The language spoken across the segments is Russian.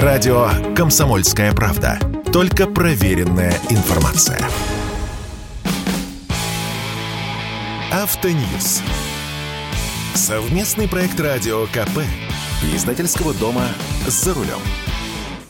Радио «Комсомольская правда». Только проверенная информация. Автоньюз. Совместный проект радио КП. Издательского дома «За рулем».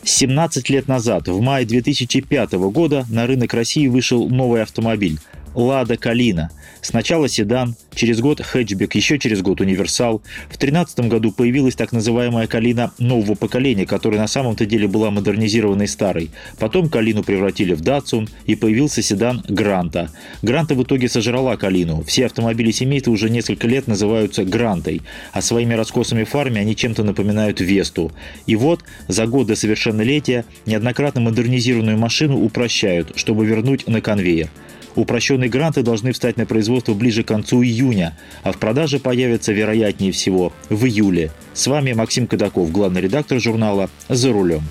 17 лет назад, в мае 2005 года, на рынок России вышел новый автомобиль «Лада Калина». Сначала седан, через год хэтчбек, еще через год универсал. В 2013 году появилась так называемая Калина нового поколения, которая на самом-то деле была модернизированной старой. Потом Калину превратили в Датсун, и появился седан Гранта. Гранта в итоге сожрала Калину. Все автомобили семейства уже несколько лет называются Грантой, а своими раскосами фарами они чем-то напоминают Весту. И вот, за год до совершеннолетия неоднократно модернизированную машину упрощают, чтобы вернуть на конвейер. Упрощенные гранты должны встать на производство ближе к концу июня, а в продаже появятся, вероятнее всего, в июле. С вами Максим Кадаков, главный редактор журнала «За рулем».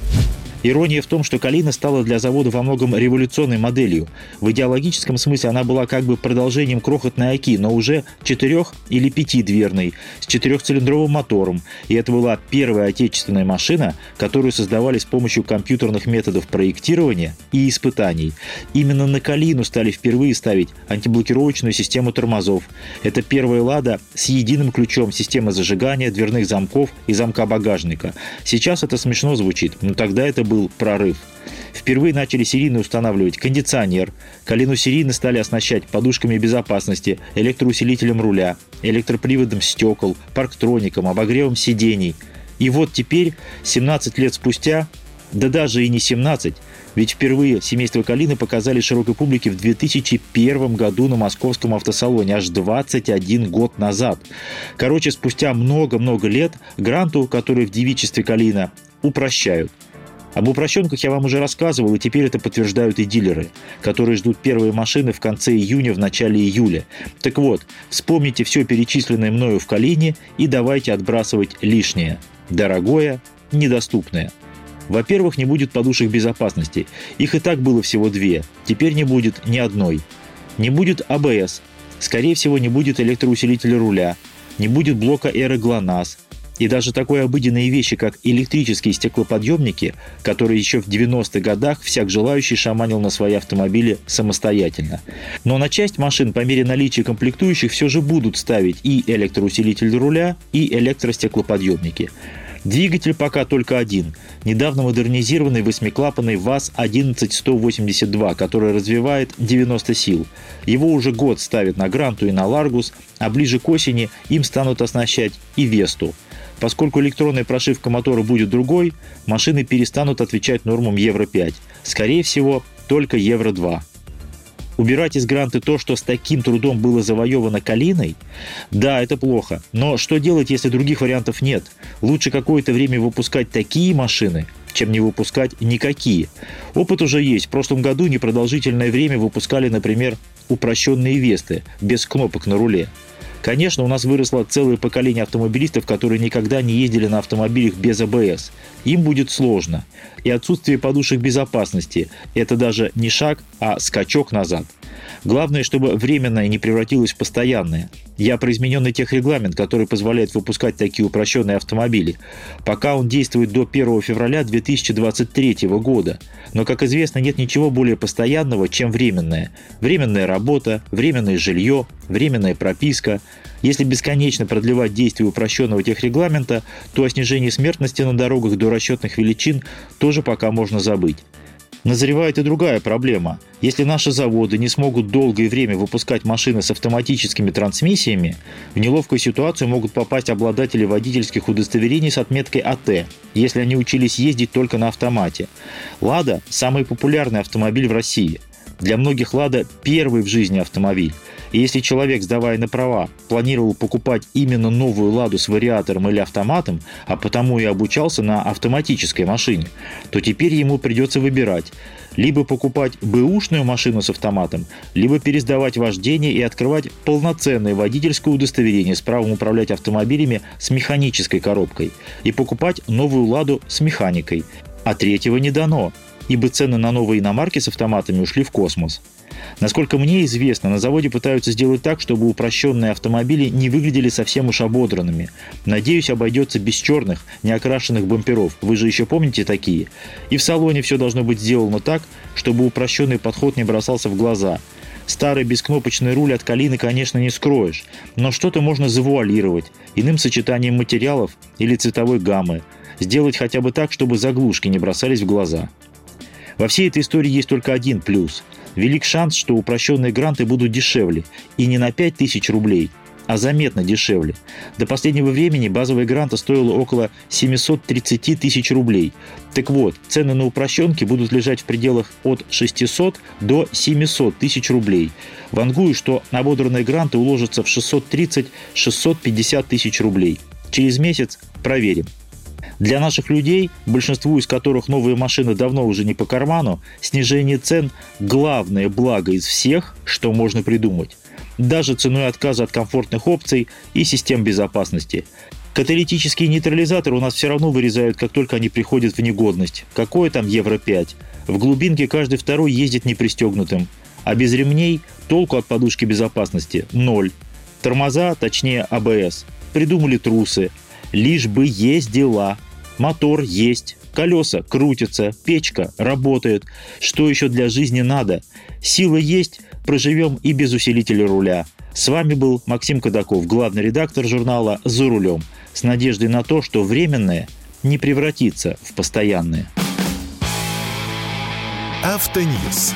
Ирония в том, что Калина стала для завода во многом революционной моделью. В идеологическом смысле она была как бы продолжением крохотной Оки, но уже четырех- или пятидверной, с четырехцилиндровым мотором. И это была первая отечественная машина, которую создавали с помощью компьютерных методов проектирования и испытаний. Именно на Калину стали впервые ставить антиблокировочную систему тормозов. Это первая «Лада» с единым ключом системы зажигания, дверных замков и замка багажника. Сейчас это смешно звучит, но тогда это был прорыв. Впервые начали серийно устанавливать кондиционер, Калину серийно стали оснащать подушками безопасности, электроусилителем руля, электроприводом стекол, парктроником, обогревом сидений. И вот теперь, 17 лет спустя, да даже и не 17, ведь впервые семейство Калины показали широкой публике в 2001 году на московском автосалоне, аж 21 год назад. Короче, спустя много-много лет Гранту, который в девичестве Калина, упрощают. Об упрощенках я вам уже рассказывал, и теперь это подтверждают и дилеры, которые ждут первые машины в конце июня, в начале июля. Так вот, вспомните все перечисленное мною в Калине и давайте отбрасывать лишнее. Дорогое, недоступное. Во-первых, не будет подушек безопасности. Их и так было всего две. Теперь не будет ни одной. Не будет АБС. Скорее всего, не будет электроусилителя руля. Не будет блока эры ГЛОНАСС и даже такой обыденные вещи, как электрические стеклоподъемники, которые еще в 90-х годах всяк желающий шаманил на свои автомобили самостоятельно. Но на часть машин по мере наличия комплектующих все же будут ставить и электроусилитель руля, и электростеклоподъемники. Двигатель пока только один. Недавно модернизированный восьмиклапанный ВАЗ-11182, который развивает 90 сил. Его уже год ставят на Гранту и на Ларгус, а ближе к осени им станут оснащать и Весту. Поскольку электронная прошивка мотора будет другой, машины перестанут отвечать нормам Евро-5. Скорее всего, только Евро-2. Убирать из гранты то, что с таким трудом было завоевано Калиной? Да, это плохо. Но что делать, если других вариантов нет? Лучше какое-то время выпускать такие машины, чем не выпускать никакие. Опыт уже есть. В прошлом году непродолжительное время выпускали, например, упрощенные Весты, без кнопок на руле. Конечно, у нас выросло целое поколение автомобилистов, которые никогда не ездили на автомобилях без АБС. Им будет сложно. И отсутствие подушек безопасности – это даже не шаг, а скачок назад. Главное, чтобы временное не превратилось в постоянное. Я про измененный техрегламент, который позволяет выпускать такие упрощенные автомобили. Пока он действует до 1 февраля 2023 года. Но, как известно, нет ничего более постоянного, чем временное. Временная работа, временное жилье, временная прописка. Если бесконечно продлевать действие упрощенного техрегламента, то о снижении смертности на дорогах до расчетных величин тоже пока можно забыть. Назревает и другая проблема. Если наши заводы не смогут долгое время выпускать машины с автоматическими трансмиссиями, в неловкую ситуацию могут попасть обладатели водительских удостоверений с отметкой АТ, если они учились ездить только на автомате. «Лада» – самый популярный автомобиль в России. Для многих «Лада» – первый в жизни автомобиль. И если человек, сдавая на права, планировал покупать именно новую «Ладу» с вариатором или автоматом, а потому и обучался на автоматической машине, то теперь ему придется выбирать либо покупать бэушную машину с автоматом, либо пересдавать вождение и открывать полноценное водительское удостоверение с правом управлять автомобилями с механической коробкой и покупать новую «Ладу» с механикой. А третьего не дано. Ибо цены на новые иномарки с автоматами ушли в космос. Насколько мне известно, на заводе пытаются сделать так, чтобы упрощенные автомобили не выглядели совсем уж ободранными. Надеюсь, обойдется без черных, неокрашенных бамперов. Вы же еще помните такие? И в салоне все должно быть сделано так, чтобы упрощенный подход не бросался в глаза. Старый бескнопочный руль от Калины, конечно, не скроешь, но что-то можно завуалировать, иным сочетанием материалов или цветовой гаммы. Сделать хотя бы так, чтобы заглушки не бросались в глаза. Во всей этой истории есть только один плюс. Велик шанс, что упрощенные гранты будут дешевле. И не на 5000 рублей, а заметно дешевле. До последнего времени базовая гранта стоила около 730 тысяч рублей. Так вот, цены на упрощенки будут лежать в пределах от 600 до 700 тысяч рублей. Вангую, что ободранные гранты уложатся в 630-650 тысяч рублей. Через месяц проверим. Для наших людей, большинству из которых новые машины давно уже не по карману, снижение цен – главное благо из всех, что можно придумать. Даже ценой отказа от комфортных опций и систем безопасности. Каталитические нейтрализаторы у нас все равно вырезают, как только они приходят в негодность. Какое там Евро-5? В глубинке каждый второй ездит непристегнутым. А без ремней толку от подушки безопасности – ноль. Тормоза, точнее АБС. Придумали трусы. Лишь бы ездила. Мотор есть, колеса крутятся, печка работает. Что еще для жизни надо? Сила есть, проживем и без усилителя руля. С вами был Максим Кадаков, главный редактор журнала «За рулем», с надеждой на то, что временное не превратится в постоянное. Автоньюз.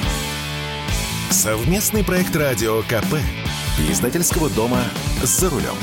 Совместный проект радио КП. Издательского дома «За рулем».